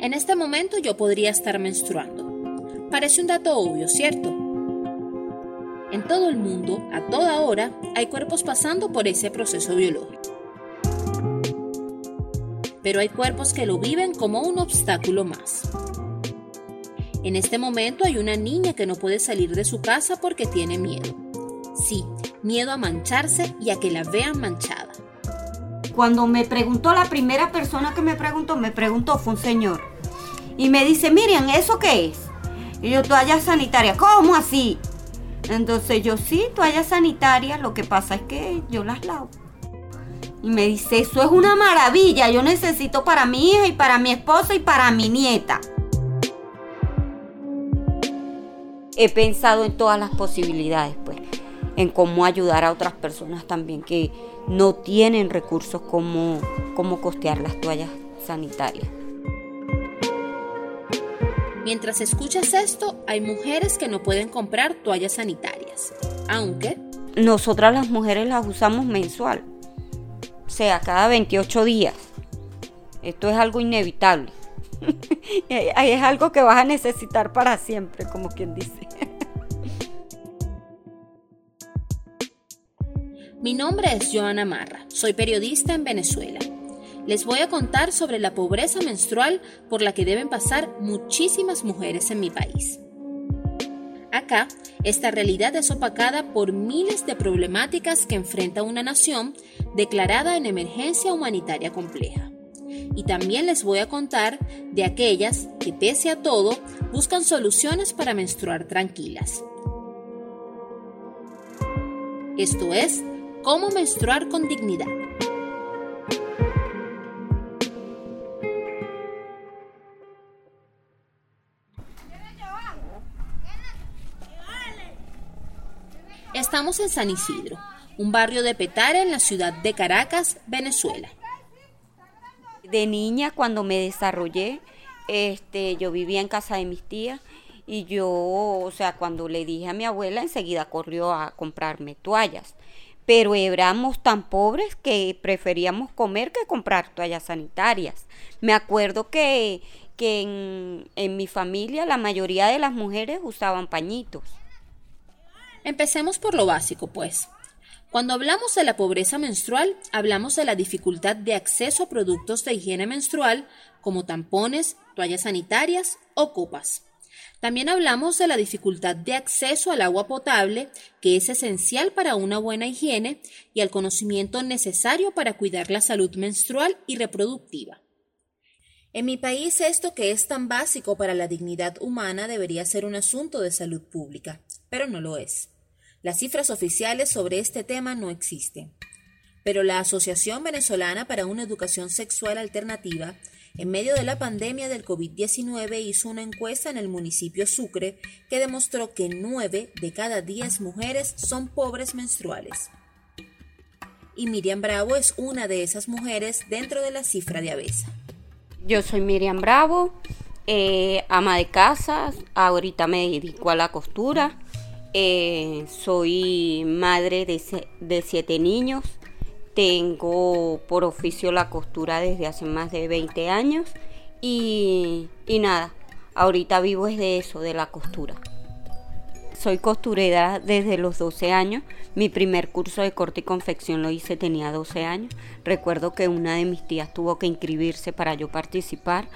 En este momento yo podría estar menstruando. Parece un dato obvio, ¿cierto? En todo el mundo, a toda hora, hay cuerpos pasando por ese proceso biológico. Pero hay cuerpos que lo viven como un obstáculo más. En este momento hay una niña que no puede salir de su casa porque tiene miedo. Sí, miedo a mancharse y a que la vean manchada. Cuando me preguntó la primera persona que me preguntó, me preguntó, fue un señor. Y me dice, Miriam, ¿eso qué es? Y yo, toalla sanitaria. ¿Cómo así? Entonces yo, sí, toalla sanitaria, lo que pasa es que yo las lavo. Y me dice, eso es una maravilla, yo necesito para mi hija y para mi esposa y para mi nieta. He pensado en todas las posibilidades, pues, en cómo ayudar a otras personas también que no tienen recursos como, como costear las toallas sanitarias. Mientras escuchas esto, hay mujeres que no pueden comprar toallas sanitarias, aunque... Nosotras las mujeres las usamos mensual, o sea, cada 28 días. Esto es algo inevitable. es algo que vas a necesitar para siempre, como quien dice. Mi nombre es Joana Marra, soy periodista en Venezuela les voy a contar sobre la pobreza menstrual por la que deben pasar muchísimas mujeres en mi país. Acá, esta realidad es opacada por miles de problemáticas que enfrenta una nación declarada en emergencia humanitaria compleja. Y también les voy a contar de aquellas que, pese a todo, buscan soluciones para menstruar tranquilas. Esto es, cómo menstruar con dignidad. Estamos en San Isidro, un barrio de Petare en la ciudad de Caracas, Venezuela. De niña, cuando me desarrollé, este, yo vivía en casa de mis tías y yo, o sea, cuando le dije a mi abuela, enseguida corrió a comprarme toallas. Pero éramos tan pobres que preferíamos comer que comprar toallas sanitarias. Me acuerdo que, que en, en mi familia la mayoría de las mujeres usaban pañitos. Empecemos por lo básico, pues. Cuando hablamos de la pobreza menstrual, hablamos de la dificultad de acceso a productos de higiene menstrual como tampones, toallas sanitarias o copas. También hablamos de la dificultad de acceso al agua potable, que es esencial para una buena higiene, y al conocimiento necesario para cuidar la salud menstrual y reproductiva. En mi país esto que es tan básico para la dignidad humana debería ser un asunto de salud pública, pero no lo es. Las cifras oficiales sobre este tema no existen. Pero la Asociación Venezolana para una Educación Sexual Alternativa, en medio de la pandemia del COVID-19, hizo una encuesta en el municipio Sucre que demostró que 9 de cada 10 mujeres son pobres menstruales. Y Miriam Bravo es una de esas mujeres dentro de la cifra de Avesa. Yo soy Miriam Bravo, eh, ama de casa, ahorita me dedico a la costura. Eh, soy madre de, siete niños. Tengo por oficio la costura desde hace más de 20 años. Y, y nada, ahorita vivo es de eso, de la costura. Soy costurera desde los 12 años. Mi primer curso de corte y confección lo hice, tenía 12 años. Recuerdo que una de mis tías tuvo que inscribirse para yo participar.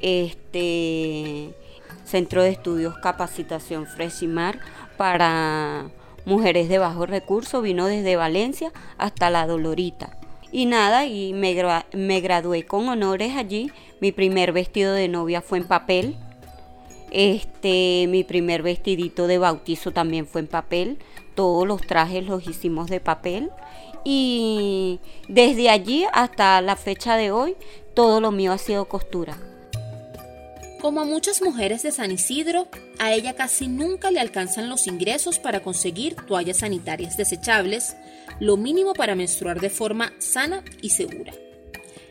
Este Centro de Estudios Capacitación Fresimar para mujeres de bajos recursos, vino desde Valencia hasta La Dolorita. Y nada, y me, me gradué con honores allí. Mi primer vestido de novia fue en papel. Este, mi primer vestidito de bautizo también fue en papel. Todos los trajes los hicimos de papel. Y desde allí hasta la fecha de hoy, todo lo mío ha sido costura. Como a muchas mujeres de San Isidro, a ella casi nunca le alcanzan los ingresos para conseguir toallas sanitarias desechables, lo mínimo para menstruar de forma sana y segura.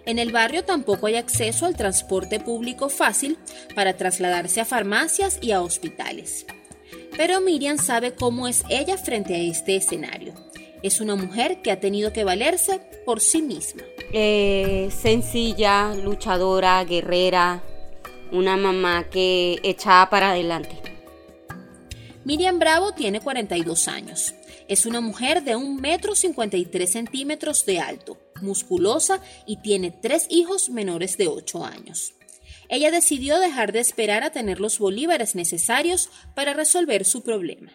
En el barrio tampoco hay acceso al transporte público fácil para trasladarse a farmacias y a hospitales. Pero Miriam sabe cómo es ella frente a este escenario. Es una mujer que ha tenido que valerse por sí misma. Eh, sencilla, luchadora, guerrera, una mamá que echaba para adelante. Miriam Bravo tiene 42 años. Es una mujer de 1 metro 53 centímetros de alto, musculosa y tiene tres hijos menores de 8 años. Ella decidió dejar de esperar a tener los bolívares necesarios para resolver su problema.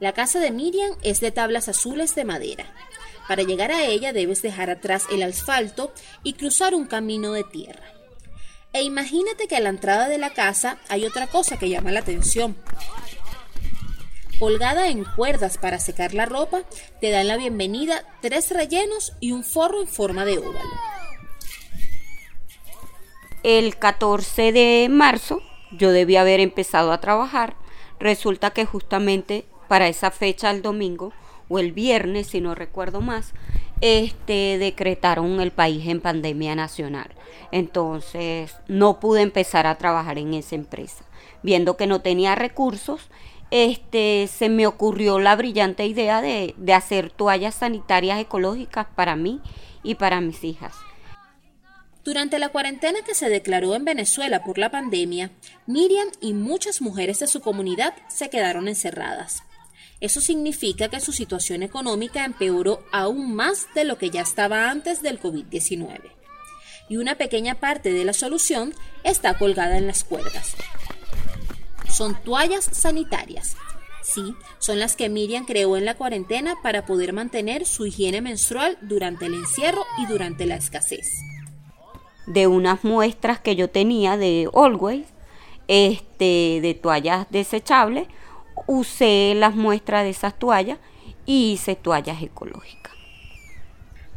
La casa de Miriam es de tablas azules de madera. Para llegar a ella debes dejar atrás el asfalto y cruzar un camino de tierra. E imagínate que a la entrada de la casa hay otra cosa que llama la atención. Colgada en cuerdas para secar la ropa, te dan la bienvenida tres rellenos y un forro en forma de óvalo. El 14 de marzo yo debía haber empezado a trabajar. Resulta que justamente para esa fecha, el domingo o el viernes, si no recuerdo más, este decretaron el país en pandemia nacional. Entonces no pude empezar a trabajar en esa empresa. Viendo que no tenía recursos, este, se me ocurrió la brillante idea de, de hacer toallas sanitarias ecológicas para mí y para mis hijas. Durante la cuarentena que se declaró en Venezuela por la pandemia, Miriam y muchas mujeres de su comunidad se quedaron encerradas. Eso significa que su situación económica empeoró aún más de lo que ya estaba antes del COVID-19. Y una pequeña parte de la solución está colgada en las cuerdas. Son toallas sanitarias. Sí, son las que Miriam creó en la cuarentena para poder mantener su higiene menstrual durante el encierro y durante la escasez. De unas muestras que yo tenía de Always, este, de toallas desechables, usé las muestras de esas toallas y hice toallas ecológicas.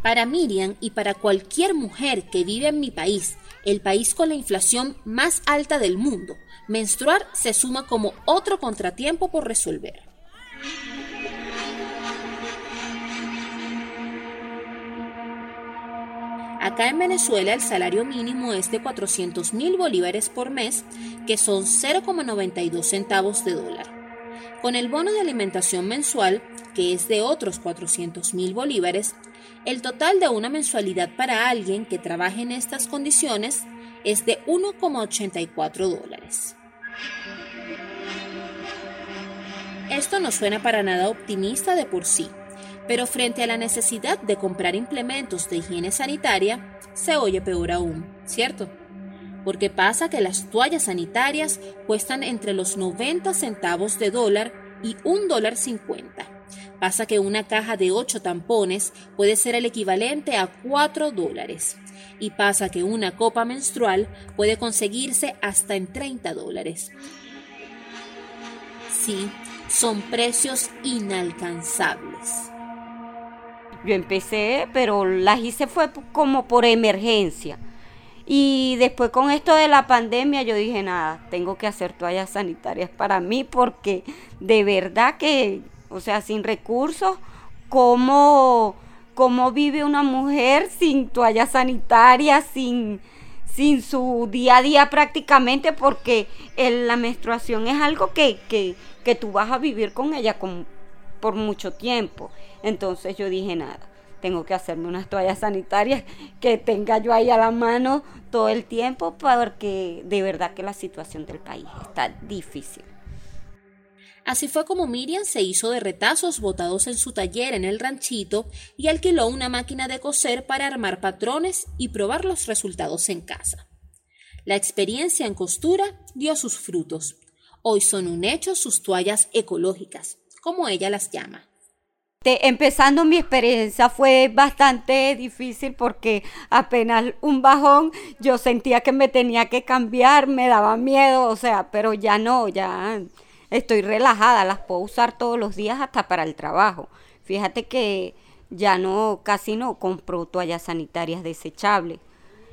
Para Miriam y para cualquier mujer que vive en mi país, el país con la inflación más alta del mundo, menstruar se suma como otro contratiempo por resolver. Acá en Venezuela el salario mínimo es de 400 mil bolívares por mes, que son 0,92 centavos de dólar. Con el bono de alimentación mensual, que es de otros 400 mil bolívares, el total de una mensualidad para alguien que trabaje en estas condiciones es de 1,84 dólares. Esto no suena para nada optimista de por sí, pero frente a la necesidad de comprar implementos de higiene sanitaria, se oye peor aún, ¿cierto? Porque pasa que las toallas sanitarias cuestan entre los 90 centavos de dólar y un dólar 50. Pasa que una caja de 8 tampones puede ser el equivalente a 4 dólares. Y pasa que una copa menstrual puede conseguirse hasta en 30 dólares. Sí, son precios inalcanzables. Yo empecé, pero las hice fue como por emergencia y después con esto de la pandemia yo dije, nada, tengo que hacer toallas sanitarias para mí porque de verdad que, o sea, sin recursos, ¿cómo, cómo vive una mujer sin toallas sanitarias, sin, sin su día a día prácticamente? Porque la menstruación es algo que, que, que tú vas a vivir con ella por mucho tiempo. Entonces yo dije, nada tengo que hacerme unas toallas sanitarias que tenga yo ahí a la mano todo el tiempo porque de verdad que la situación del país está difícil. Así fue como Miriam se hizo de retazos botados en su taller en el ranchito y alquiló una máquina de coser para armar patrones y probar los resultados en casa. La experiencia en costura dio sus frutos. Hoy son un hecho sus toallas ecológicas, como ella las llama empezando mi experiencia fue bastante difícil porque apenas un bajón yo sentía que me tenía que cambiar, me daba miedo, o sea, pero ya no, ya estoy relajada, las puedo usar todos los días hasta para el trabajo. Fíjate que ya no, casi no compro toallas sanitarias desechables,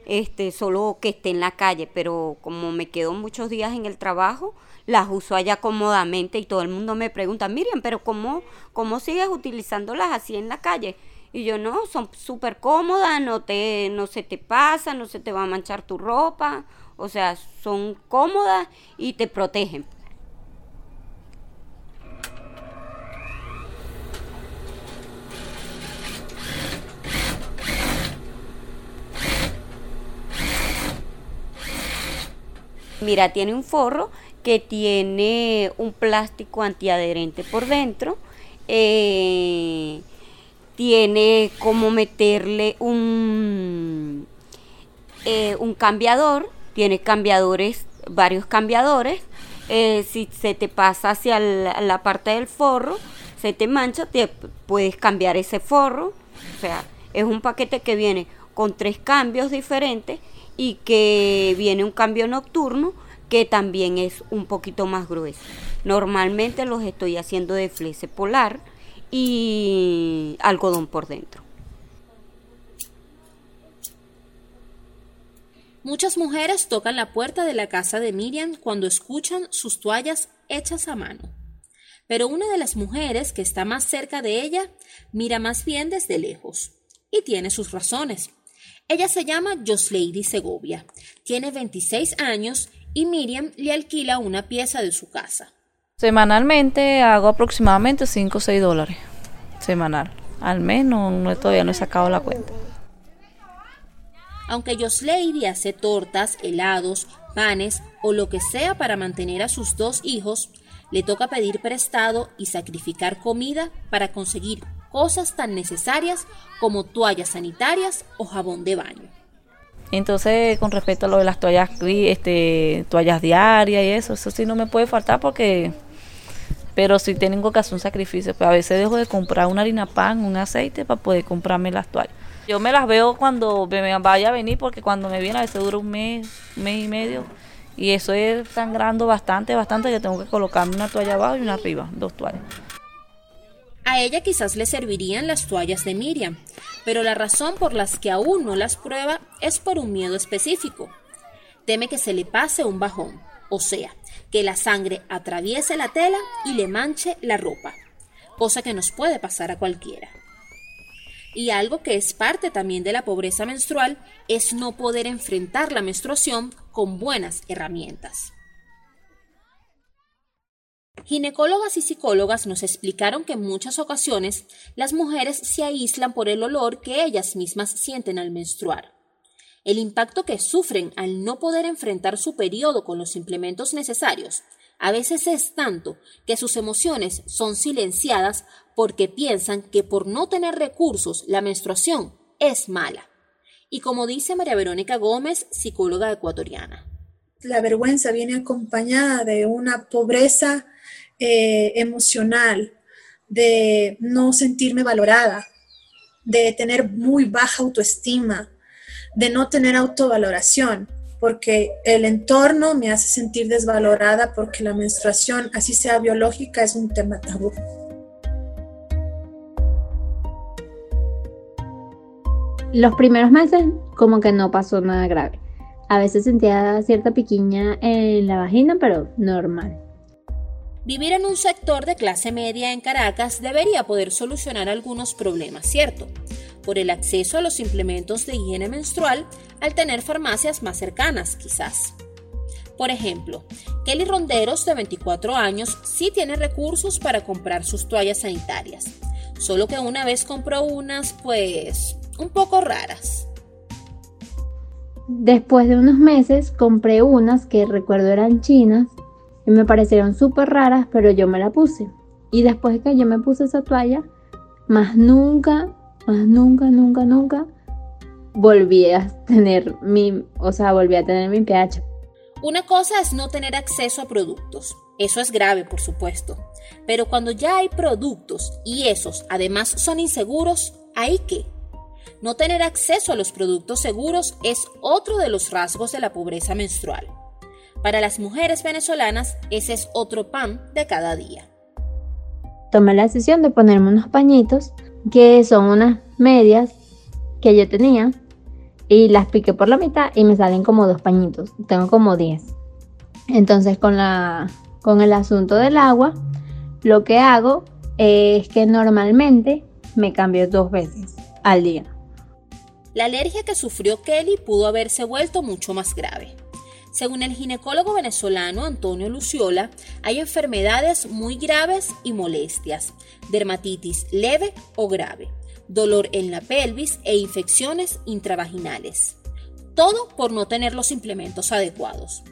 este, solo que esté en la calle, pero como me quedo muchos días en el trabajo, las uso allá cómodamente y todo el mundo me pregunta, Miriam, pero ¿cómo, cómo sigues utilizándolas así en la calle? Y yo no, son súper cómodas, no, te, no se te pasa, no se te va a manchar tu ropa, o sea, son cómodas y te protegen. Mira, tiene un forro que tiene un plástico antiadherente por dentro. Eh, tiene como meterle un, eh, un cambiador. Tiene cambiadores, varios cambiadores. Eh, si se te pasa hacia la, parte del forro, se te mancha, te puedes cambiar ese forro. O sea, es un paquete que viene con tres cambios diferentes y que viene un cambio nocturno que también es un poquito más grueso. Normalmente los estoy haciendo de flece polar y algodón por dentro. Muchas mujeres tocan la puerta de la casa de Miriam cuando escuchan sus toallas hechas a mano. Pero una de las mujeres que está más cerca de ella mira más bien desde lejos. Y tiene sus razones. Ella se llama Joslady Segovia, tiene 26 años y Miriam le alquila una pieza de su casa. Semanalmente hago aproximadamente 5 o 6 dólares. Semanal. Al menos no, todavía no he sacado la cuenta. Aunque Joslady hace tortas, helados, panes o lo que sea para mantener a sus dos hijos, le toca pedir prestado y sacrificar comida para conseguir cosas tan necesarias como toallas sanitarias o jabón de baño. Entonces, con respecto a lo de las toallas, este, toallas diarias y eso, eso sí no me puede faltar porque, pero sí tengo que hacer un sacrificio. Pues a veces dejo de comprar una harina pan, un aceite para poder comprarme las toallas. Yo me las veo cuando me vaya a venir porque cuando me viene a veces dura un mes, un mes y medio. Y eso es sangrando bastante, bastante que tengo que colocarme una toalla abajo y una arriba, dos toallas. A ella quizás le servirían las toallas de Miriam, pero la razón por las que aún no las prueba es por un miedo específico. Teme que se le pase un bajón, o sea, que la sangre atraviese la tela y le manche la ropa, cosa que nos puede pasar a cualquiera. Y algo que es parte también de la pobreza menstrual es no poder enfrentar la menstruación con buenas herramientas. Ginecólogas y psicólogas nos explicaron que en muchas ocasiones las mujeres se aíslan por el olor que ellas mismas sienten al menstruar. El impacto que sufren al no poder enfrentar su periodo con los implementos necesarios a veces es tanto que sus emociones son silenciadas porque piensan que por no tener recursos la menstruación es mala. Y como dice María Verónica Gómez, psicóloga ecuatoriana. La vergüenza viene acompañada de una pobreza eh, emocional, de no sentirme valorada, de tener muy baja autoestima, de no tener autovaloración, porque el entorno me hace sentir desvalorada porque la menstruación, así sea biológica, es un tema tabú. Los primeros meses como que no pasó nada grave. A veces sentía cierta piquiña en la vagina, pero normal. Vivir en un sector de clase media en Caracas debería poder solucionar algunos problemas, ¿cierto? Por el acceso a los implementos de higiene menstrual al tener farmacias más cercanas, quizás. Por ejemplo, Kelly Ronderos, de 24 años, sí tiene recursos para comprar sus toallas sanitarias, solo que una vez compró unas, pues, un poco raras. Después de unos meses compré unas que recuerdo eran chinas y me parecieron súper raras, pero yo me la puse. Y después de que yo me puse esa toalla, más nunca, más nunca, nunca, nunca volví a tener mi, o sea, volví a tener mi pH. Una cosa es no tener acceso a productos. Eso es grave, por supuesto. Pero cuando ya hay productos y esos además son inseguros, ¿hay qué? No tener acceso a los productos seguros es otro de los rasgos de la pobreza menstrual. Para las mujeres venezolanas, ese es otro pan de cada día. Tomé la decisión de ponerme unos pañitos, que son unas medias que yo tenía, y las piqué por la mitad y me salen como dos pañitos. Tengo como 10. Entonces con, la, con el asunto del agua, lo que hago es que normalmente me cambio dos veces al día. La alergia que sufrió Kelly pudo haberse vuelto mucho más grave. Según el ginecólogo venezolano Antonio Luciola, hay enfermedades muy graves y molestias, dermatitis leve o grave, dolor en la pelvis e infecciones intravaginales. Todo por no tener los implementos adecuados.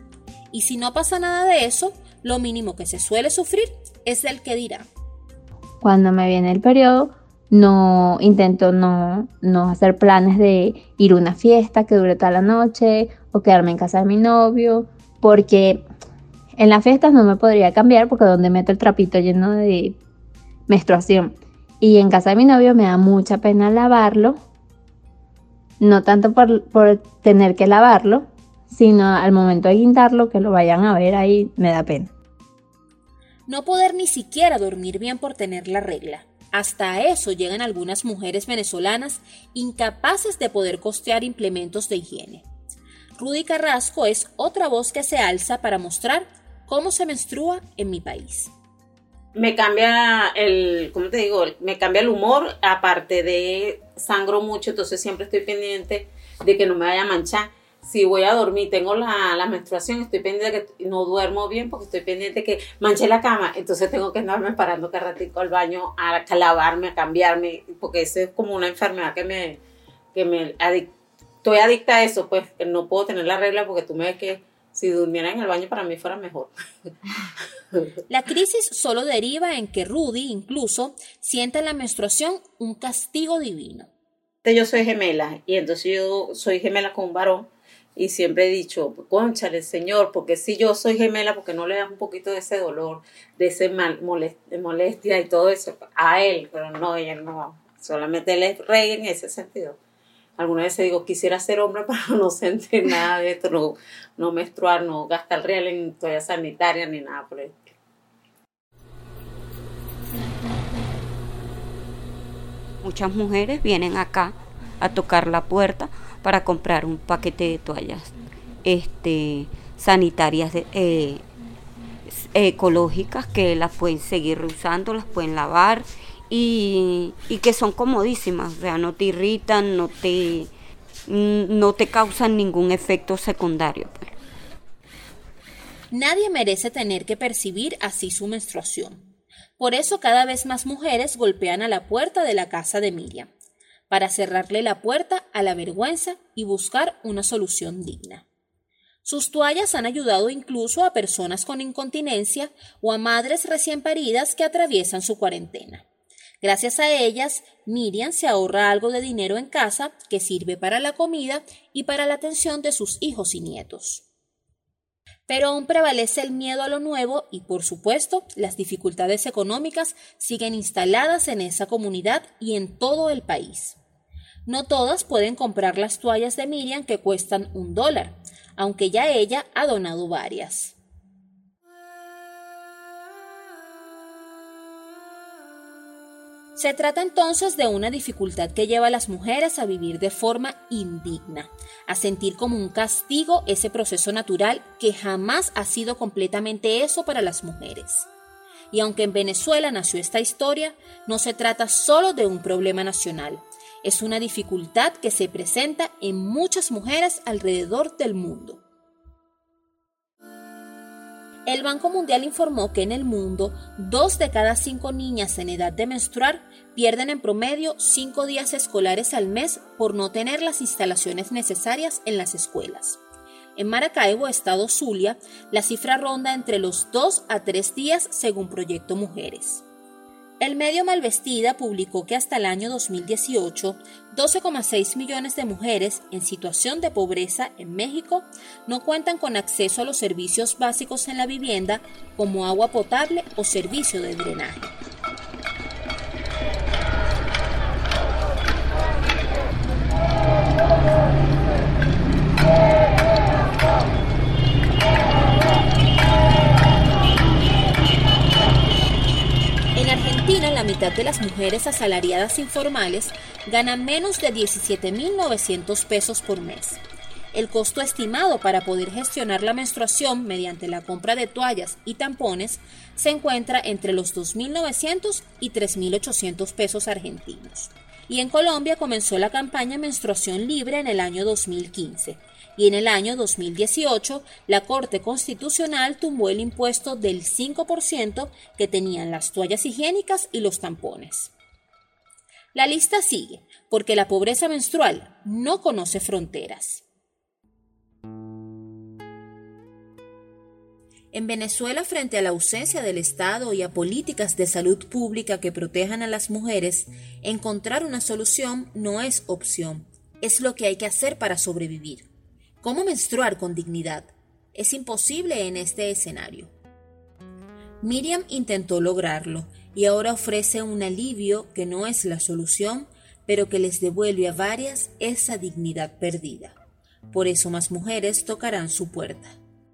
Y si no pasa nada de eso, lo mínimo que se suele sufrir es el que dirá. Cuando me viene el periodo, no intento no, no hacer planes de ir a una fiesta que dure toda la noche o quedarme en casa de mi novio, porque en las fiestas no me podría cambiar porque donde meto el trapito lleno de menstruación. Y en casa de mi novio me da mucha pena lavarlo, no tanto por, por tener que lavarlo, sino al momento de guindarlo, que lo vayan a ver ahí, me da pena. No poder ni siquiera dormir bien por tener la regla. Hasta eso llegan algunas mujeres venezolanas incapaces de poder costear implementos de higiene. Rudy Carrasco es otra voz que se alza para mostrar cómo se menstrua en mi país. Me cambia el, ¿cómo te digo? Me cambia el humor, aparte de sangro mucho, entonces siempre estoy pendiente de que no me vaya a manchar si voy a dormir, tengo la, menstruación, estoy pendiente de que no duermo bien porque estoy pendiente de que manche la cama, entonces tengo que andarme parando cada ratito al baño a, lavarme, a cambiarme, porque eso es como una enfermedad que me, que me estoy adicta a eso, pues que no puedo tener la regla porque tú me ves que si durmiera en el baño para mí fuera mejor. La crisis solo deriva en que Rudy incluso sienta la menstruación un castigo divino. Yo soy gemela y entonces yo soy gemela con un varón y siempre he dicho, conchale, Señor, porque si yo soy gemela, porque no le das un poquito de ese dolor, de ese mal, molestia y todo eso a él, pero no, ella no, solamente él es rey en ese sentido. Alguna vez digo, quisiera ser hombre para no sentir nada de esto, no, no menstruar, no gastar real en toalla sanitaria ni nada por eso. Muchas mujeres vienen acá a tocar la puerta para comprar un paquete de toallas este, sanitarias eh, ecológicas que las pueden seguir usando, las pueden lavar y, que son comodísimas, o sea, no te irritan, no te, no te causan ningún efecto secundario. Pues. Nadie merece tener que percibir así su menstruación. Por eso cada vez más mujeres golpean a la puerta de la casa de Miriam para cerrarle la puerta a la vergüenza y buscar una solución digna. Sus toallas han ayudado incluso a personas con incontinencia o a madres recién paridas que atraviesan su cuarentena. Gracias a ellas, Miriam se ahorra algo de dinero en casa que sirve para la comida y para la atención de sus hijos y nietos. Pero aún prevalece el miedo a lo nuevo y, por supuesto, las dificultades económicas siguen instaladas en esa comunidad y en todo el país. No todas pueden comprar las toallas de Miriam que cuestan un dólar, aunque ya ella ha donado varias. Se trata entonces de una dificultad que lleva a las mujeres a vivir de forma indigna, a sentir como un castigo ese proceso natural que jamás ha sido completamente eso para las mujeres. Y aunque en Venezuela nació esta historia, no se trata solo de un problema nacional, es una dificultad que se presenta en muchas mujeres alrededor del mundo. El Banco Mundial informó que en el mundo, dos de cada cinco niñas en edad de menstruar pierden en promedio cinco días escolares al mes por no tener las instalaciones necesarias en las escuelas. En Maracaibo, estado Zulia, la cifra ronda entre los dos a tres días según Proyecto Mujeres. El medio Malvestida publicó que hasta el año 2018, 12,6 millones de mujeres en situación de pobreza en México no cuentan con acceso a los servicios básicos en la vivienda como agua potable o servicio de drenaje. La mitad de las mujeres asalariadas informales ganan menos de 17.900 pesos por mes. El costo estimado para poder gestionar la menstruación mediante la compra de toallas y tampones se encuentra entre los 2.900 y 3.800 pesos argentinos. Y en Colombia comenzó la campaña Menstruación Libre en el año 2015 y en el año 2018 la Corte Constitucional tumbó el impuesto del 5% que tenían las toallas higiénicas y los tampones. La lista sigue, porque la pobreza menstrual no conoce fronteras. En Venezuela, frente a la ausencia del Estado y a políticas de salud pública que protejan a las mujeres, encontrar una solución no es opción, es lo que hay que hacer para sobrevivir. ¿Cómo menstruar con dignidad? Es imposible en este escenario. Miriam intentó lograrlo y ahora ofrece un alivio que no es la solución, pero que les devuelve a varias esa dignidad perdida. Por eso más mujeres tocarán su puerta.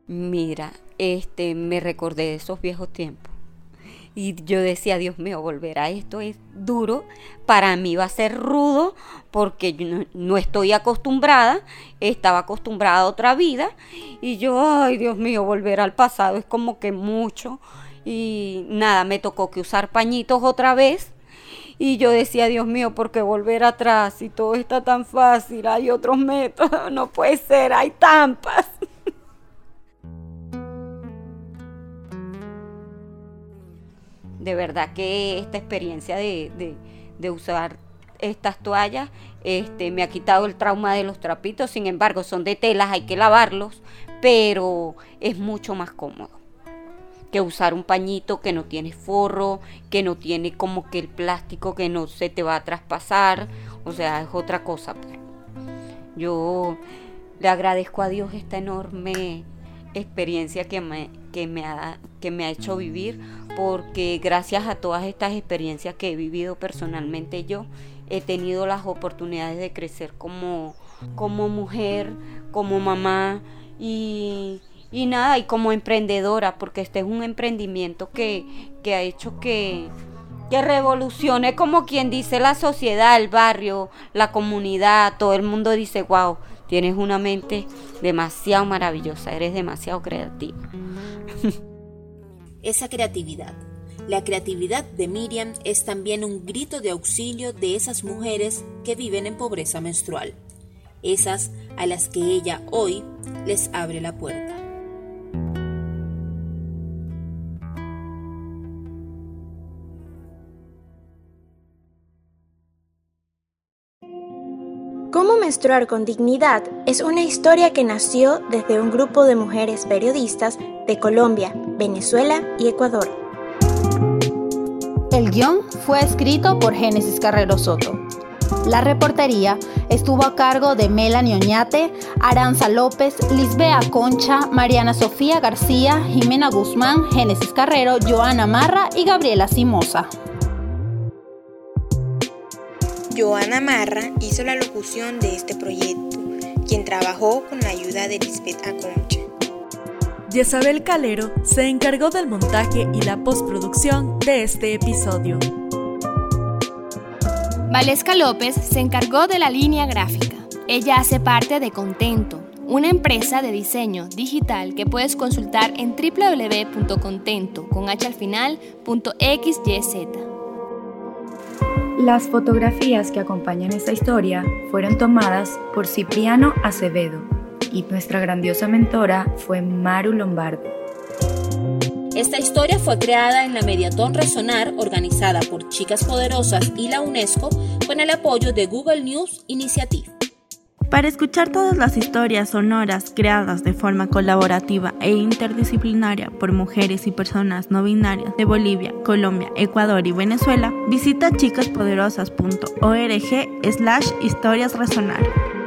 Mira, este, me recordé de esos viejos tiempos. Y yo decía, Dios mío, volver a esto es duro. Para mí va a ser rudo porque yo no, estoy acostumbrada. Estaba acostumbrada a otra vida. Y yo, ay, Dios mío, volver al pasado es como que mucho. Y nada, me tocó que usar pañitos otra vez. Y yo decía, Dios mío, ¿por qué volver atrás? Y todo está tan fácil, hay otros métodos, no puede ser, hay tampas. De verdad que esta experiencia de, usar estas toallas este, me ha quitado el trauma de los trapitos, sin embargo son de telas, hay que lavarlos, pero es mucho más cómodo que usar un pañito que no tiene forro, que no tiene como que el plástico que no se te va a traspasar, o sea, es otra cosa. Pues. Yo le agradezco a Dios esta enorme experiencia que me, que me, ha, que me ha hecho vivir, porque gracias a todas estas experiencias que he vivido personalmente yo, he tenido las oportunidades de crecer como, como mujer, como mamá y, y nada, y como emprendedora, porque este es un emprendimiento que, que ha hecho que, que revolucione como quien dice la sociedad, el barrio, la comunidad, todo el mundo dice, wow, tienes una mente demasiado maravillosa, eres demasiado creativa. Esa creatividad. La creatividad de Miriam es también un grito de auxilio de esas mujeres que viven en pobreza menstrual, esas a las que ella hoy les abre la puerta. Menstruar con dignidad es una historia que nació desde un grupo de mujeres periodistas de Colombia, Venezuela y Ecuador. El guion fue escrito por Génesis Carrero Soto. La reportería estuvo a cargo de Melanie Oñate, Aranza López, Lisbea Concha, Mariana Sofía García, Jimena Guzmán, Génesis Carrero, Joana Marra y Gabriela Simosa. Joana Marra hizo la locución de este proyecto, quien trabajó con la ayuda de Lisbeth Aconcha. Yesabel Calero se encargó del montaje y la postproducción de este episodio. Valesca López se encargó de la línea gráfica. Ella hace parte de Contento, una empresa de diseño digital que puedes consultar en www.contento las fotografías que acompañan esta historia fueron tomadas por Cipriano Acevedo y nuestra grandiosa mentora fue Maru Lombardo. Esta historia fue creada en la Mediatón Resonar organizada por Chicas Poderosas y la UNESCO con el apoyo de Google News Initiative. Para escuchar todas las historias sonoras creadas de forma colaborativa e interdisciplinaria por mujeres y personas no binarias de Bolivia, Colombia, Ecuador y Venezuela, visita chicaspoderosas.org slash historias resonar.